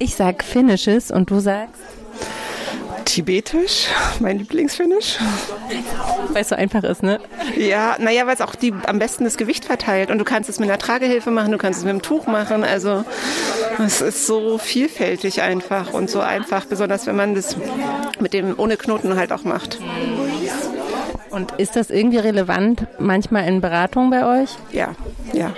Ich sag Finnisches und du sagst? Tibetisch, mein Lieblingsfinish. Weil es so einfach ist, ne? Ja, naja, weil es auch die, am besten das Gewicht verteilt. Und du kannst es mit einer Tragehilfe machen, du kannst es mit einem Tuch machen. Also es ist so vielfältig einfach und so einfach, besonders wenn man das mit dem ohne Knoten halt auch macht. Und ist das irgendwie relevant manchmal in Beratung bei euch? Ja, ja.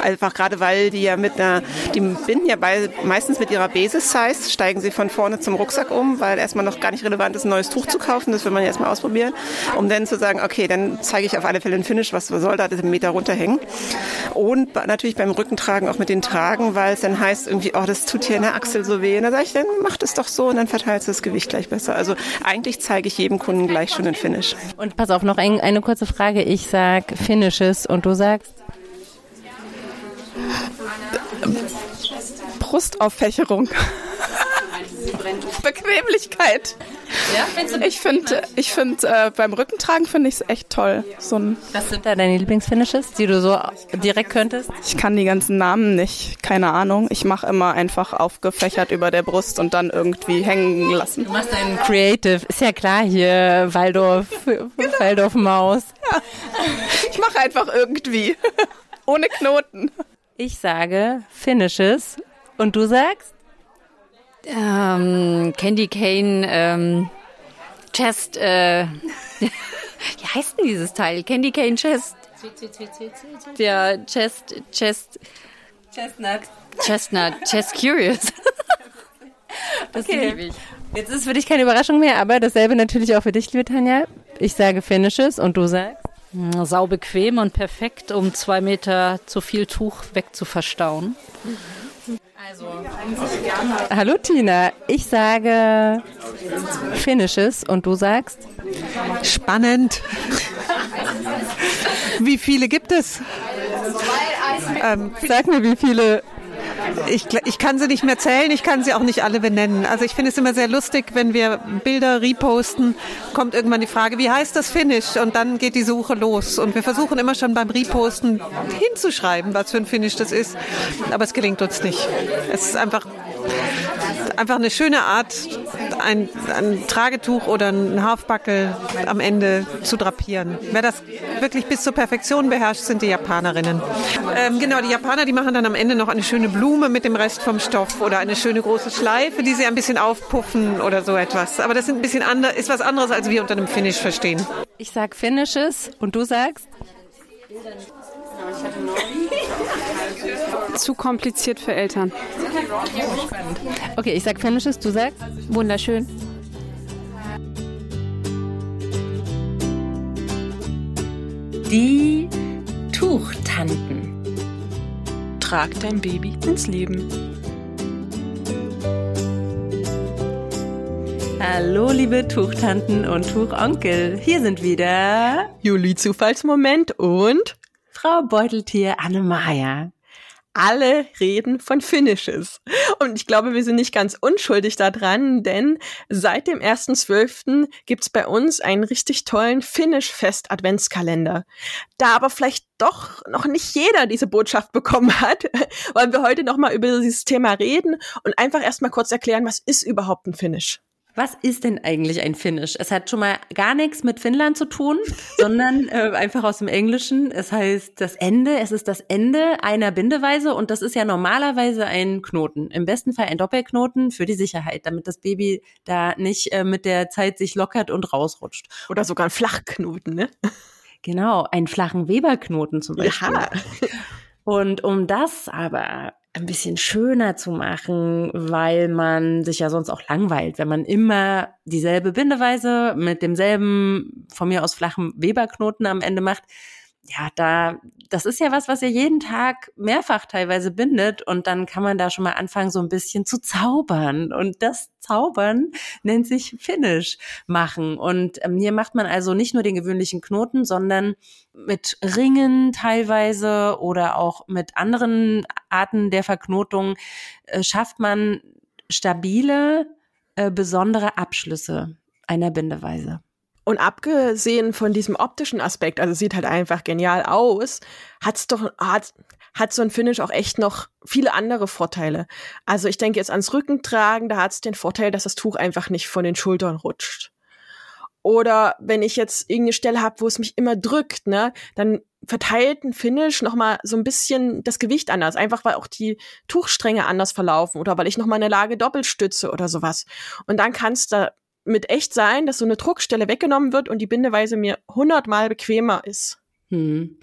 Einfach gerade weil die ja mit einer, die binden ja bei, meistens mit ihrer Basis-Size, steigen sie von vorne zum Rucksack um, weil erstmal noch gar nicht relevant ist, ein neues Tuch zu kaufen. Das will man jetzt mal ausprobieren, um dann zu sagen, okay, dann zeige ich auf alle Fälle ein Finish, was soll da einen Meter runterhängen. Und natürlich beim Rückentragen auch mit den Tragen, weil es dann heißt irgendwie, oh, das tut hier in der Achsel so weh. Und dann sage ich, dann mach das doch so und dann verteilst du das Gewicht gleich besser. Also eigentlich zeige ich jedem Kunden gleich schon ein Finish. Und pass auf, noch ein, eine kurze Frage. Ich sag Finishes und du sagst? Brustauffächerung. Bequemlichkeit. Ja, ich finde, ich finde äh, beim Rückentragen finde ich es echt toll. So ein Was sind da deine Lieblingsfinishes, die du so direkt könntest? Ich kann die ganzen Namen nicht, keine Ahnung. Ich mache immer einfach aufgefächert über der Brust und dann irgendwie hängen lassen. Du machst einen Creative, ist ja klar hier, Waldorf, genau. Waldorf Maus. Ja. Ich mache einfach irgendwie, ohne Knoten. Ich sage Finishes und du sagst? Ähm, Candy Cane, ähm, Chest, äh, wie heißt denn dieses Teil? Candy Cane Chest. Der Chest, Chest. Chestnut. Chestnut, Chest Curious. das okay. liebe ich. Jetzt ist für dich keine Überraschung mehr, aber dasselbe natürlich auch für dich, liebe Tanja. Ich sage Finishes und du sagst? Sau bequem und perfekt, um zwei Meter zu viel Tuch wegzuverstauen. Also, hallo Tina, ich sage Finishes und du sagst? Spannend. Wie viele gibt es? Ähm, sag mir, wie viele ich, ich kann sie nicht mehr zählen, ich kann sie auch nicht alle benennen. Also ich finde es immer sehr lustig, wenn wir Bilder reposten, kommt irgendwann die Frage, wie heißt das Finish? Und dann geht die Suche los. Und wir versuchen immer schon beim Reposten hinzuschreiben, was für ein Finish das ist. Aber es gelingt uns nicht. Es ist einfach einfach eine schöne Art, ein, ein Tragetuch oder ein Halfbackel am Ende zu drapieren. Wer das wirklich bis zur Perfektion beherrscht, sind die Japanerinnen. Ähm, genau, die Japaner, die machen dann am Ende noch eine schöne Blume mit dem Rest vom Stoff oder eine schöne große Schleife, die sie ein bisschen aufpuffen oder so etwas. Aber das sind ein bisschen ander, ist was anderes, als wir unter einem Finish verstehen. Ich sag Finishes und du sagst? Zu kompliziert für Eltern. Okay, ich sag Finishes, du sagst? Wunderschön. Die Tuchtanten. Trag dein Baby ins Leben. Hallo, liebe Tuchtanten und Tuchonkel. Hier sind wieder Juli Zufallsmoment und Frau Beuteltier Annemaya alle reden von Finishes. Und ich glaube, wir sind nicht ganz unschuldig daran, denn seit dem 1.12. gibt's bei uns einen richtig tollen Finish-Fest-Adventskalender. Da aber vielleicht doch noch nicht jeder diese Botschaft bekommen hat, wollen wir heute nochmal über dieses Thema reden und einfach erstmal kurz erklären, was ist überhaupt ein Finish? Was ist denn eigentlich ein Finnisch? Es hat schon mal gar nichts mit Finnland zu tun, sondern äh, einfach aus dem Englischen. Es heißt das Ende, es ist das Ende einer Bindeweise und das ist ja normalerweise ein Knoten. Im besten Fall ein Doppelknoten für die Sicherheit, damit das Baby da nicht äh, mit der Zeit sich lockert und rausrutscht. Oder sogar ein Flachknoten, ne? Genau, einen flachen Weberknoten zum Beispiel. Ja. Und um das aber ein bisschen schöner zu machen, weil man sich ja sonst auch langweilt, wenn man immer dieselbe Bindeweise mit demselben von mir aus flachen Weberknoten am Ende macht, ja, da, das ist ja was, was ihr jeden Tag mehrfach teilweise bindet und dann kann man da schon mal anfangen, so ein bisschen zu zaubern. Und das Zaubern nennt sich Finish machen. Und ähm, hier macht man also nicht nur den gewöhnlichen Knoten, sondern mit Ringen teilweise oder auch mit anderen Arten der Verknotung äh, schafft man stabile, äh, besondere Abschlüsse einer Bindeweise. Und abgesehen von diesem optischen Aspekt, also sieht halt einfach genial aus, hat's doch, hat, hat so ein Finish auch echt noch viele andere Vorteile. Also ich denke jetzt ans Rückentragen, da hat's den Vorteil, dass das Tuch einfach nicht von den Schultern rutscht. Oder wenn ich jetzt irgendeine Stelle habe, wo es mich immer drückt, ne, dann verteilt ein Finish nochmal so ein bisschen das Gewicht anders. Einfach weil auch die Tuchstränge anders verlaufen oder weil ich nochmal eine Lage doppelt stütze oder sowas. Und dann kannst du mit echt sein, dass so eine Druckstelle weggenommen wird und die Bindeweise mir hundertmal bequemer ist. Hm.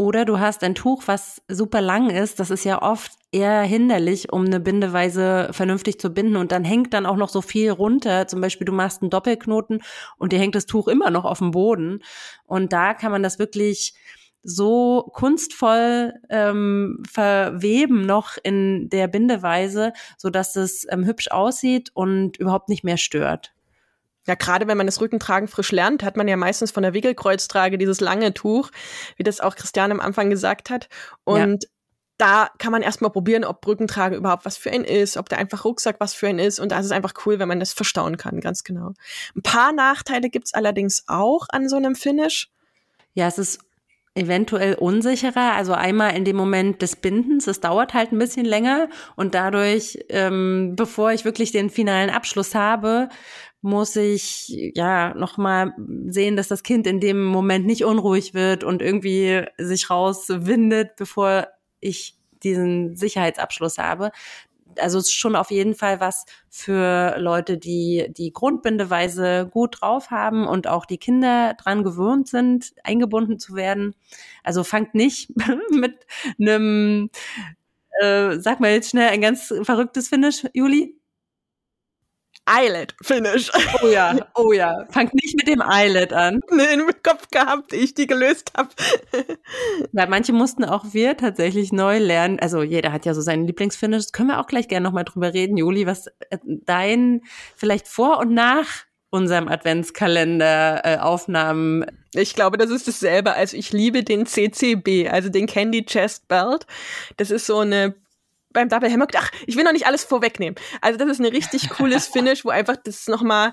Oder du hast ein Tuch, was super lang ist. Das ist ja oft eher hinderlich, um eine Bindeweise vernünftig zu binden. Und dann hängt dann auch noch so viel runter. Zum Beispiel, du machst einen Doppelknoten und dir hängt das Tuch immer noch auf dem Boden. Und da kann man das wirklich so kunstvoll ähm, verweben noch in der Bindeweise, so dass es ähm, hübsch aussieht und überhaupt nicht mehr stört. Ja, gerade wenn man das Rückentragen frisch lernt, hat man ja meistens von der Wickelkreuztrage dieses lange Tuch, wie das auch Christiane am Anfang gesagt hat. Und ja. da kann man erstmal probieren, ob Rückentragen überhaupt was für einen ist, ob der einfach Rucksack was für einen ist. Und da ist es einfach cool, wenn man das verstauen kann, ganz genau. Ein paar Nachteile gibt's allerdings auch an so einem Finish. Ja, es ist eventuell unsicherer. Also einmal in dem Moment des Bindens, es dauert halt ein bisschen länger und dadurch, ähm, bevor ich wirklich den finalen Abschluss habe, muss ich ja nochmal sehen, dass das Kind in dem Moment nicht unruhig wird und irgendwie sich rauswindet, bevor ich diesen Sicherheitsabschluss habe. Also es ist schon auf jeden Fall was für Leute, die die Grundbindeweise gut drauf haben und auch die Kinder dran gewöhnt sind, eingebunden zu werden. Also fangt nicht mit einem, äh, sag mal jetzt schnell ein ganz verrücktes Finish, Juli. Eyelet Finish. Oh ja, oh ja. Fangt nicht mit dem Eyelet an. Nee, im Kopf gehabt, ich die gelöst habe. ja, manche mussten auch wir tatsächlich neu lernen. Also jeder hat ja so seinen Lieblingsfinish. Das können wir auch gleich gerne nochmal drüber reden, Juli, was äh, dein vielleicht vor und nach unserem Adventskalender äh, Aufnahmen. Ich glaube, das ist dasselbe. Also ich liebe den CCB, also den Candy Chest Belt. Das ist so eine beim Double Hammock, ach, ich will noch nicht alles vorwegnehmen. Also das ist ein richtig cooles Finish, wo einfach das nochmal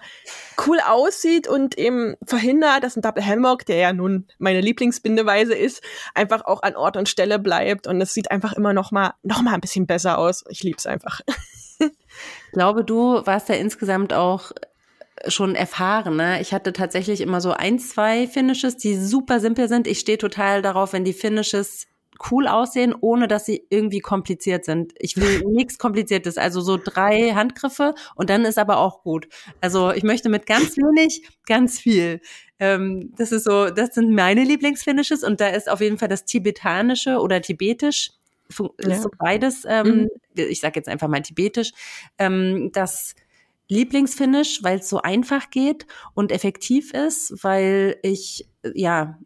cool aussieht und eben verhindert, dass ein Double Hammock, der ja nun meine Lieblingsbindeweise ist, einfach auch an Ort und Stelle bleibt und es sieht einfach immer nochmal noch mal ein bisschen besser aus. Ich lieb's einfach. Ich glaube, du warst ja insgesamt auch schon erfahren. Ne? Ich hatte tatsächlich immer so ein, zwei Finishes, die super simpel sind. Ich stehe total darauf, wenn die Finishes cool aussehen, ohne dass sie irgendwie kompliziert sind. Ich will nichts Kompliziertes, also so drei Handgriffe und dann ist aber auch gut. Also ich möchte mit ganz wenig ganz viel. Ähm, das ist so, das sind meine Lieblingsfinishes und da ist auf jeden Fall das tibetanische oder tibetisch ist ja. so beides. Ähm, mhm. Ich sage jetzt einfach mal tibetisch. Ähm, das Lieblingsfinish, weil es so einfach geht und effektiv ist, weil ich ja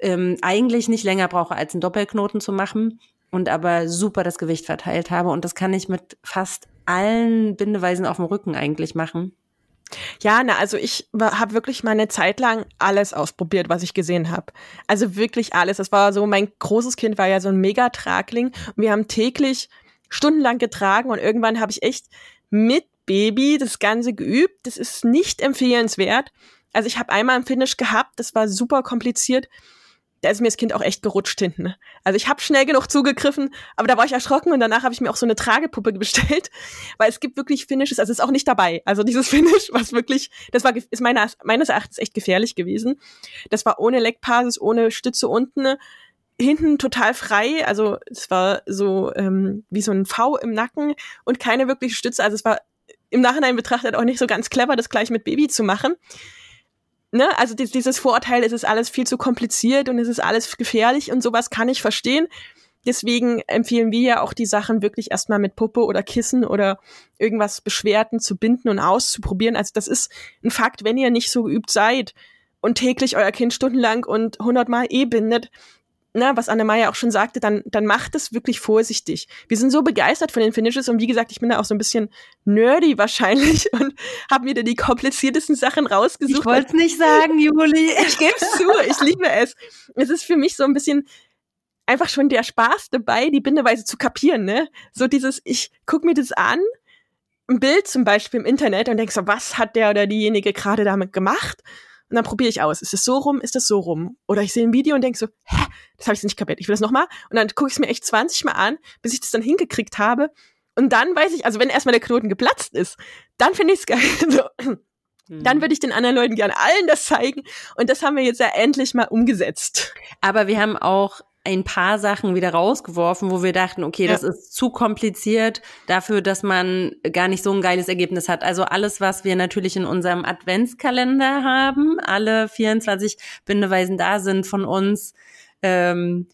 ähm, eigentlich nicht länger brauche, als einen Doppelknoten zu machen und aber super das Gewicht verteilt habe. Und das kann ich mit fast allen Bindeweisen auf dem Rücken eigentlich machen. Ja, na, also ich habe wirklich mal eine Zeit lang alles ausprobiert, was ich gesehen habe. Also wirklich alles. Das war so, mein großes Kind war ja so ein Megatragling und wir haben täglich stundenlang getragen und irgendwann habe ich echt mit Baby das Ganze geübt. Das ist nicht empfehlenswert. Also ich habe einmal ein Finish gehabt, das war super kompliziert da ist mir das Kind auch echt gerutscht hinten. Also ich habe schnell genug zugegriffen, aber da war ich erschrocken und danach habe ich mir auch so eine Tragepuppe bestellt, weil es gibt wirklich Finishes, also ist auch nicht dabei. Also dieses Finish, was wirklich, das war ist meiner, meines Erachtens echt gefährlich gewesen. Das war ohne Leckpasis, ohne Stütze unten, hinten total frei, also es war so ähm, wie so ein V im Nacken und keine wirkliche Stütze. Also es war im Nachhinein betrachtet auch nicht so ganz clever, das gleich mit Baby zu machen ne, also dieses Vorurteil, es ist alles viel zu kompliziert und es ist alles gefährlich und sowas kann ich verstehen. Deswegen empfehlen wir ja auch die Sachen wirklich erstmal mit Puppe oder Kissen oder irgendwas Beschwerten zu binden und auszuprobieren. Also das ist ein Fakt, wenn ihr nicht so geübt seid und täglich euer Kind stundenlang und hundertmal eh bindet, na, was Annemaya auch schon sagte, dann, dann macht es wirklich vorsichtig. Wir sind so begeistert von den Finishes und wie gesagt, ich bin da auch so ein bisschen nerdy wahrscheinlich und habe mir da die kompliziertesten Sachen rausgesucht. Ich wollte es nicht sagen, Juli. Ich gebe es zu, ich liebe es. Es ist für mich so ein bisschen einfach schon der Spaß dabei, die Bindeweise zu kapieren, ne? So dieses, ich guck mir das an, ein Bild zum Beispiel im Internet und denk so, was hat der oder diejenige gerade damit gemacht? Und dann probiere ich aus. Ist es so rum? Ist es so rum? Oder ich sehe ein Video und denke so, hä, das habe ich nicht kapiert. Ich will das nochmal. Und dann gucke ich es mir echt 20 Mal an, bis ich das dann hingekriegt habe. Und dann weiß ich, also wenn erstmal der Knoten geplatzt ist, dann finde ich es geil. so. Dann mhm. würde ich den anderen Leuten gerne allen das zeigen. Und das haben wir jetzt ja endlich mal umgesetzt. Aber wir haben auch ein paar Sachen wieder rausgeworfen, wo wir dachten, okay, ja. das ist zu kompliziert dafür, dass man gar nicht so ein geiles Ergebnis hat. Also alles, was wir natürlich in unserem Adventskalender haben, alle 24 Bindeweisen da sind von uns, ähm,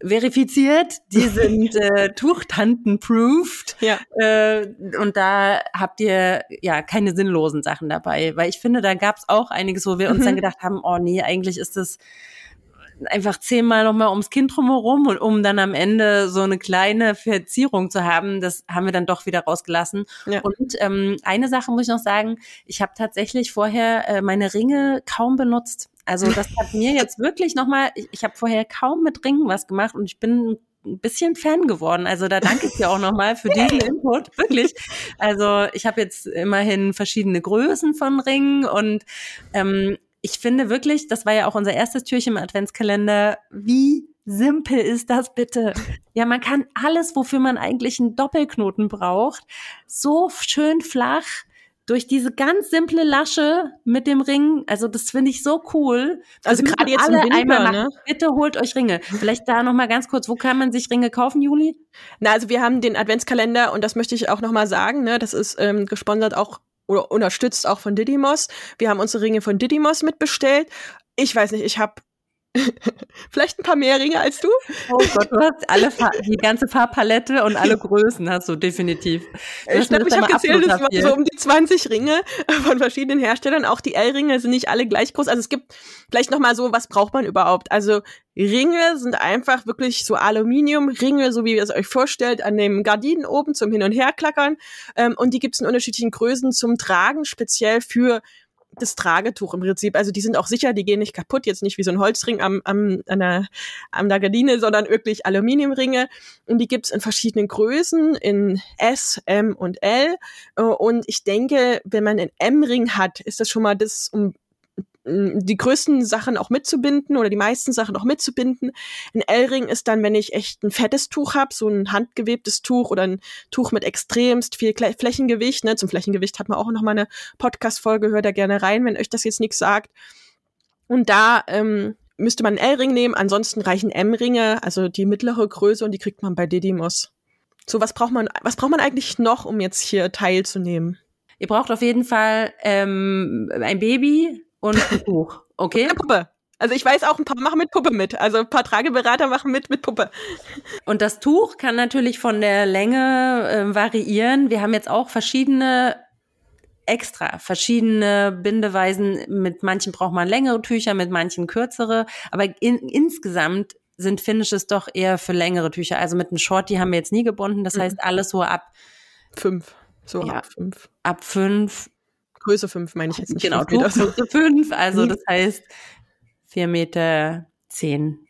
verifiziert, die sind äh, Tuchtanten-proofed. Ja. Äh, und da habt ihr ja keine sinnlosen Sachen dabei. Weil ich finde, da gab es auch einiges, wo wir uns mhm. dann gedacht haben, oh nee, eigentlich ist das einfach zehnmal nochmal ums Kind drumherum und um dann am Ende so eine kleine Verzierung zu haben, das haben wir dann doch wieder rausgelassen. Ja. Und ähm, eine Sache muss ich noch sagen, ich habe tatsächlich vorher äh, meine Ringe kaum benutzt. Also das hat mir jetzt wirklich nochmal, ich, ich habe vorher kaum mit Ringen was gemacht und ich bin ein bisschen Fan geworden. Also da danke ich dir auch nochmal für diesen Input, wirklich. Also ich habe jetzt immerhin verschiedene Größen von Ringen und ähm, ich finde wirklich, das war ja auch unser erstes Türchen im Adventskalender, wie simpel ist das bitte? Ja, man kann alles, wofür man eigentlich einen Doppelknoten braucht, so schön flach durch diese ganz simple Lasche mit dem Ring, also das finde ich so cool. also gerade jetzt alle im Winter, einmal machen. Ne? Bitte holt euch Ringe. Vielleicht da noch mal ganz kurz, wo kann man sich Ringe kaufen, Juli? Na, also wir haben den Adventskalender und das möchte ich auch noch mal sagen, ne, das ist ähm, gesponsert auch oder unterstützt auch von Didymos. Wir haben unsere Ringe von Didymos mitbestellt. Ich weiß nicht, ich habe Vielleicht ein paar mehr Ringe als du? Oh Gott, du hast alle Far die ganze Farbpalette und alle Größen hast du definitiv. Du ich glaube, ich habe gezählt, es waren so um die 20 Ringe von verschiedenen Herstellern. Auch die L-Ringe sind nicht alle gleich groß. Also es gibt vielleicht noch mal so, was braucht man überhaupt? Also Ringe sind einfach wirklich so Aluminiumringe, so wie ihr es euch vorstellt, an den Gardinen oben zum Hin- und Herklackern. Ähm, und die gibt es in unterschiedlichen Größen zum Tragen, speziell für das Tragetuch im Prinzip. Also die sind auch sicher, die gehen nicht kaputt, jetzt nicht wie so ein Holzring am, am, an, der, an der Gardine, sondern wirklich Aluminiumringe. Und die gibt's in verschiedenen Größen, in S, M und L. Und ich denke, wenn man einen M-Ring hat, ist das schon mal das, um die größten Sachen auch mitzubinden oder die meisten Sachen auch mitzubinden. Ein L-Ring ist dann, wenn ich echt ein fettes Tuch habe, so ein handgewebtes Tuch oder ein Tuch mit extremst viel Flächengewicht. Ne? Zum Flächengewicht hat man auch noch mal eine Podcast-Folge, hört da gerne rein, wenn euch das jetzt nichts sagt. Und da ähm, müsste man einen L-Ring nehmen, ansonsten reichen M-Ringe, also die mittlere Größe und die kriegt man bei Didymos. So, was braucht man, was braucht man eigentlich noch, um jetzt hier teilzunehmen? Ihr braucht auf jeden Fall ähm, ein Baby, und ein Buch. Okay? Eine Puppe. Also ich weiß auch, ein paar machen mit Puppe mit. Also ein paar Trageberater machen mit mit Puppe. Und das Tuch kann natürlich von der Länge äh, variieren. Wir haben jetzt auch verschiedene extra verschiedene Bindeweisen. Mit manchen braucht man längere Tücher, mit manchen kürzere. Aber in, insgesamt sind Finishes doch eher für längere Tücher. Also mit einem Short, die haben wir jetzt nie gebunden. Das mhm. heißt, alles so ab fünf. So ja, ab fünf. Ab fünf Größe 5 meine ich jetzt nicht. Genau, Größe 5, also das heißt 4 Meter 10.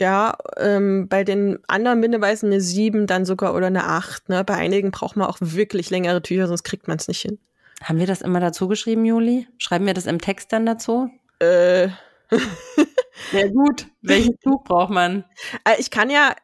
Ja, ähm, bei den anderen Bindeweisen eine 7 dann sogar oder eine 8. Ne? Bei einigen braucht man auch wirklich längere Tücher, sonst kriegt man es nicht hin. Haben wir das immer dazu geschrieben, Juli? Schreiben wir das im Text dann dazu? Äh. ja gut, welches Tuch braucht man? Äh, ich kann ja,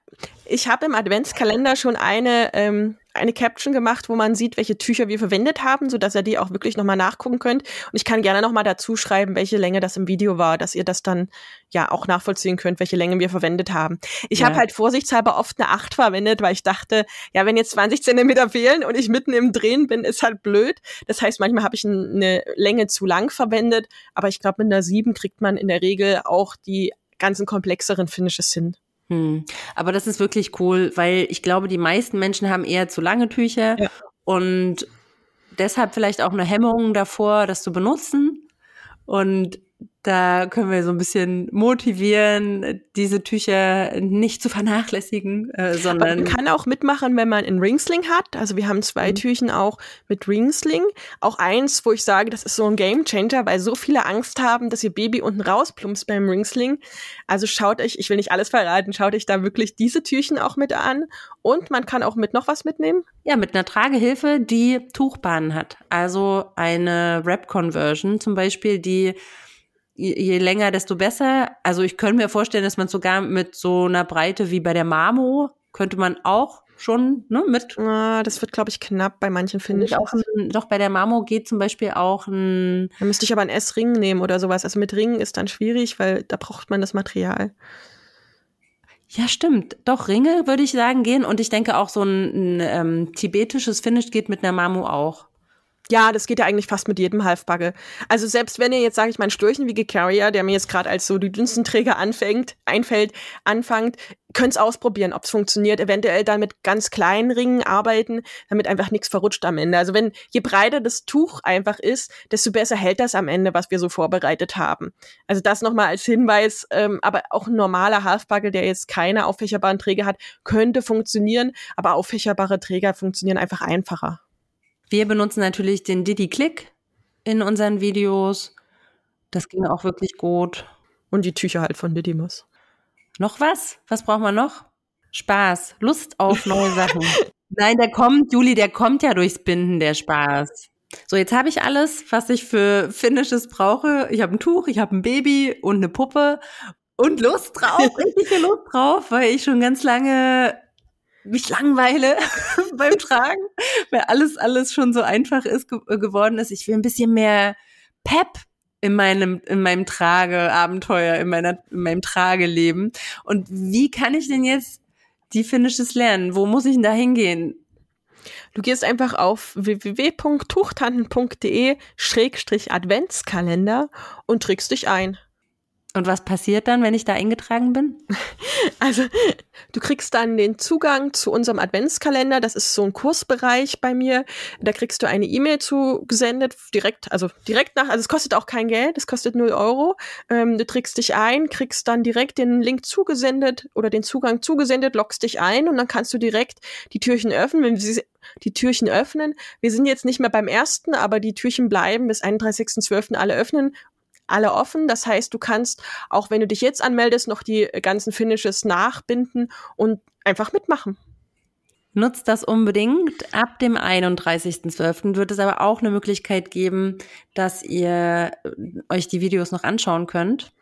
ich habe im Adventskalender schon eine ähm, eine Caption gemacht, wo man sieht, welche Tücher wir verwendet haben, so dass ihr die auch wirklich nochmal nachgucken könnt. Und ich kann gerne nochmal dazu schreiben, welche Länge das im Video war, dass ihr das dann ja auch nachvollziehen könnt, welche Länge wir verwendet haben. Ich ja. habe halt vorsichtshalber oft eine 8 verwendet, weil ich dachte, ja, wenn jetzt 20 Zentimeter fehlen und ich mitten im Drehen bin, ist halt blöd. Das heißt, manchmal habe ich eine Länge zu lang verwendet, aber ich glaube, mit einer 7 kriegt man in der Regel auch die ganzen komplexeren Finishes hin. Hm. Aber das ist wirklich cool, weil ich glaube, die meisten Menschen haben eher zu lange Tücher ja. und deshalb vielleicht auch eine Hemmung davor, das zu benutzen. Und Da können wir so ein bisschen motivieren, diese Tücher nicht zu vernachlässigen, äh, sondern. Man kann auch mitmachen, wenn man ein Ringsling hat. Also wir haben zwei mhm. Türchen auch mit Ringsling. Auch eins, wo ich sage, das ist so ein Game Changer, weil so viele Angst haben, dass ihr Baby unten rausplumpst beim Ringsling. Also schaut euch, ich will nicht alles verraten, schaut euch da wirklich diese Türchen auch mit an. Und man kann auch mit noch was mitnehmen. Ja, mit einer Tragehilfe, die Tuchbahnen hat. Also eine Wrap-Conversion zum Beispiel, die je länger, desto besser. Also ich könnte mir vorstellen, dass man sogar mit so einer Breite wie bei der Marmo könnte man auch schon ne, mit. Ah, das wird, glaube ich, knapp bei manchen, finde ich. Auch ein, doch bei der Marmo geht zum Beispiel auch ein. Da müsste ich aber ein S-Ring nehmen oder sowas. Also mit Ringen ist dann schwierig, weil da braucht man das Material. Ja, stimmt. Doch, Ringe würde ich sagen gehen. Und ich denke auch so ein, ein ähm, tibetisches Finish geht mit einer Marmo auch. Ja, das geht ja eigentlich fast mit jedem Halfbagge. Also selbst wenn ihr jetzt, sage ich mal, einen Sturchenwiege Carrier, der mir jetzt gerade als so die dünnsten Träger anfängt, einfällt, anfangt, könnt's ausprobieren, ob's funktioniert. Eventuell dann mit ganz kleinen Ringen arbeiten, damit einfach nichts verrutscht am Ende. Also wenn je breiter das Tuch einfach ist, desto besser hält das am Ende, was wir so vorbereitet haben. Also das nochmal als Hinweis. Ähm, aber auch ein normaler Halfbagge, der jetzt keine auffächerbaren Träger hat, könnte funktionieren. Aber auffächerbare Träger funktionieren einfach einfacher. Wir benutzen natürlich den Diddy Click in unseren Videos. Das ging auch wirklich gut. Und die Tücher halt von Didymus. Noch was? Was braucht man noch? Spaß, Lust auf neue Sachen. Nein, der kommt, Juli, der kommt ja durchs Binden, der Spaß. So, jetzt habe ich alles, was ich für Finishes brauche. Ich habe ein Tuch, ich habe ein Baby und eine Puppe und Lust drauf, richtig viel Lust drauf, weil ich schon ganz lange mich langweile beim Tragen, weil alles, alles schon so einfach ist ge geworden ist. Ich will ein bisschen mehr Pep in meinem, in meinem Trageabenteuer, in meiner, in meinem Trageleben. Und wie kann ich denn jetzt die Finishes lernen? Wo muss ich denn da hingehen? Du gehst einfach auf www.tuchtanten.de Schrägstrich Adventskalender und trägst dich ein. Und was passiert dann, wenn ich da eingetragen bin? Also, du kriegst dann den Zugang zu unserem Adventskalender. Das ist so ein Kursbereich bei mir. Da kriegst du eine E-Mail zugesendet, direkt, also direkt nach, also es kostet auch kein Geld, es kostet 0 Euro. Ähm, du trägst dich ein, kriegst dann direkt den Link zugesendet oder den Zugang zugesendet, loggst dich ein und dann kannst du direkt die Türchen öffnen. Wenn sie die Türchen öffnen. Wir sind jetzt nicht mehr beim ersten, aber die Türchen bleiben bis 31.12. alle öffnen alle offen. Das heißt, du kannst, auch wenn du dich jetzt anmeldest, noch die ganzen Finishes nachbinden und einfach mitmachen. Nutzt das unbedingt. Ab dem 31.12. wird es aber auch eine Möglichkeit geben, dass ihr euch die Videos noch anschauen könnt.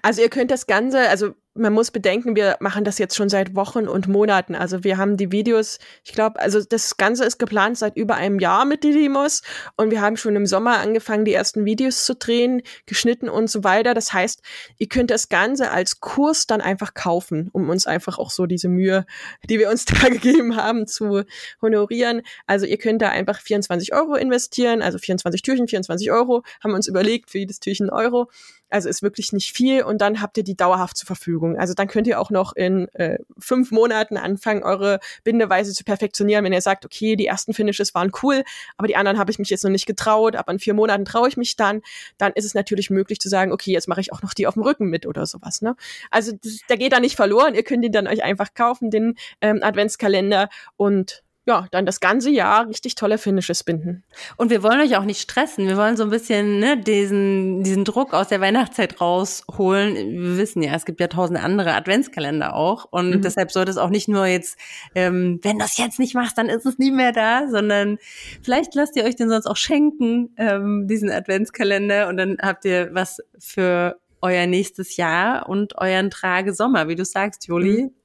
Also ihr könnt das Ganze, also man muss bedenken, wir machen das jetzt schon seit Wochen und Monaten. Also wir haben die Videos, ich glaube, also das Ganze ist geplant seit über einem Jahr mit Didymos und wir haben schon im Sommer angefangen, die ersten Videos zu drehen, geschnitten und so weiter. Das heißt, ihr könnt das Ganze als Kurs dann einfach kaufen, um uns einfach auch so diese Mühe, die wir uns da gegeben haben, zu honorieren. Also ihr könnt da einfach 24 Euro investieren, also 24 Türchen, 24 Euro, haben wir uns überlegt, für jedes Türchen Euro. Also ist wirklich nicht viel und dann habt ihr die dauerhaft zur Verfügung. Also dann könnt ihr auch noch in äh, fünf Monaten anfangen, eure Bindeweise zu perfektionieren, wenn ihr sagt, okay, die ersten Finishes waren cool, aber die anderen habe ich mich jetzt noch nicht getraut, aber in vier Monaten traue ich mich dann, dann ist es natürlich möglich zu sagen, okay, jetzt mache ich auch noch die auf dem Rücken mit oder sowas. Ne? Also das, der geht da nicht verloren, ihr könnt ihn dann euch einfach kaufen, den ähm, Adventskalender und ja, dann das ganze Jahr richtig tolle Finishes binden. Und wir wollen euch auch nicht stressen. Wir wollen so ein bisschen ne, diesen, diesen Druck aus der Weihnachtszeit rausholen. Wir wissen ja, es gibt ja tausend andere Adventskalender auch. Und mhm. deshalb sollte es auch nicht nur jetzt, ähm, wenn du es jetzt nicht machst, dann ist es nie mehr da, sondern vielleicht lasst ihr euch den sonst auch schenken, ähm, diesen Adventskalender. Und dann habt ihr was für euer nächstes Jahr und euren Trage Sommer, wie du sagst, Juli. Mhm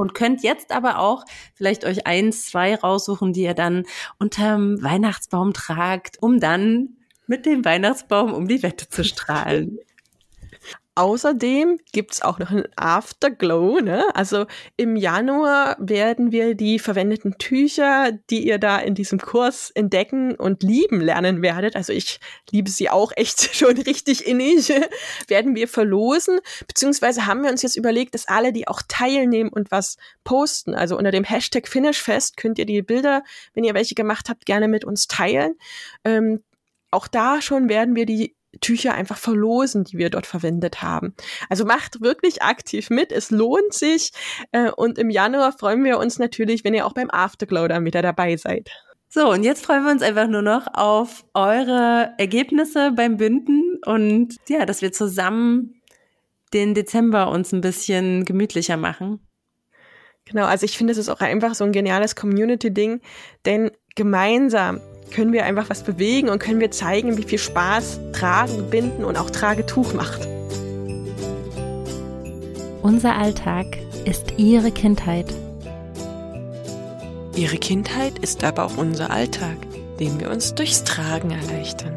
und könnt jetzt aber auch vielleicht euch eins, zwei raussuchen, die ihr dann unterm Weihnachtsbaum tragt, um dann mit dem Weihnachtsbaum um die Wette zu strahlen. Außerdem gibt's auch noch einen Afterglow. Ne? Also im Januar werden wir die verwendeten Tücher, die ihr da in diesem Kurs entdecken und lieben lernen werdet, also ich liebe sie auch echt schon richtig innig, werden wir verlosen. Beziehungsweise haben wir uns jetzt überlegt, dass alle, die auch teilnehmen und was posten, also unter dem Hashtag FinishFest könnt ihr die Bilder, wenn ihr welche gemacht habt, gerne mit uns teilen. Ähm, auch da schon werden wir die Tücher einfach verlosen, die wir dort verwendet haben. Also macht wirklich aktiv mit, es lohnt sich. Äh, und im Januar freuen wir uns natürlich, wenn ihr auch beim Afterglow dann wieder dabei seid. So, und jetzt freuen wir uns einfach nur noch auf eure Ergebnisse beim Bünden und ja, dass wir zusammen den Dezember uns ein bisschen gemütlicher machen. Genau, also ich finde, es ist auch einfach so ein geniales Community-Ding, denn gemeinsam können wir einfach was bewegen und können wir zeigen, wie viel Spaß Tragen, Binden und auch Tragetuch macht. Unser Alltag ist Ihre Kindheit. Ihre Kindheit ist aber auch unser Alltag, den wir uns durchs Tragen erleichtern.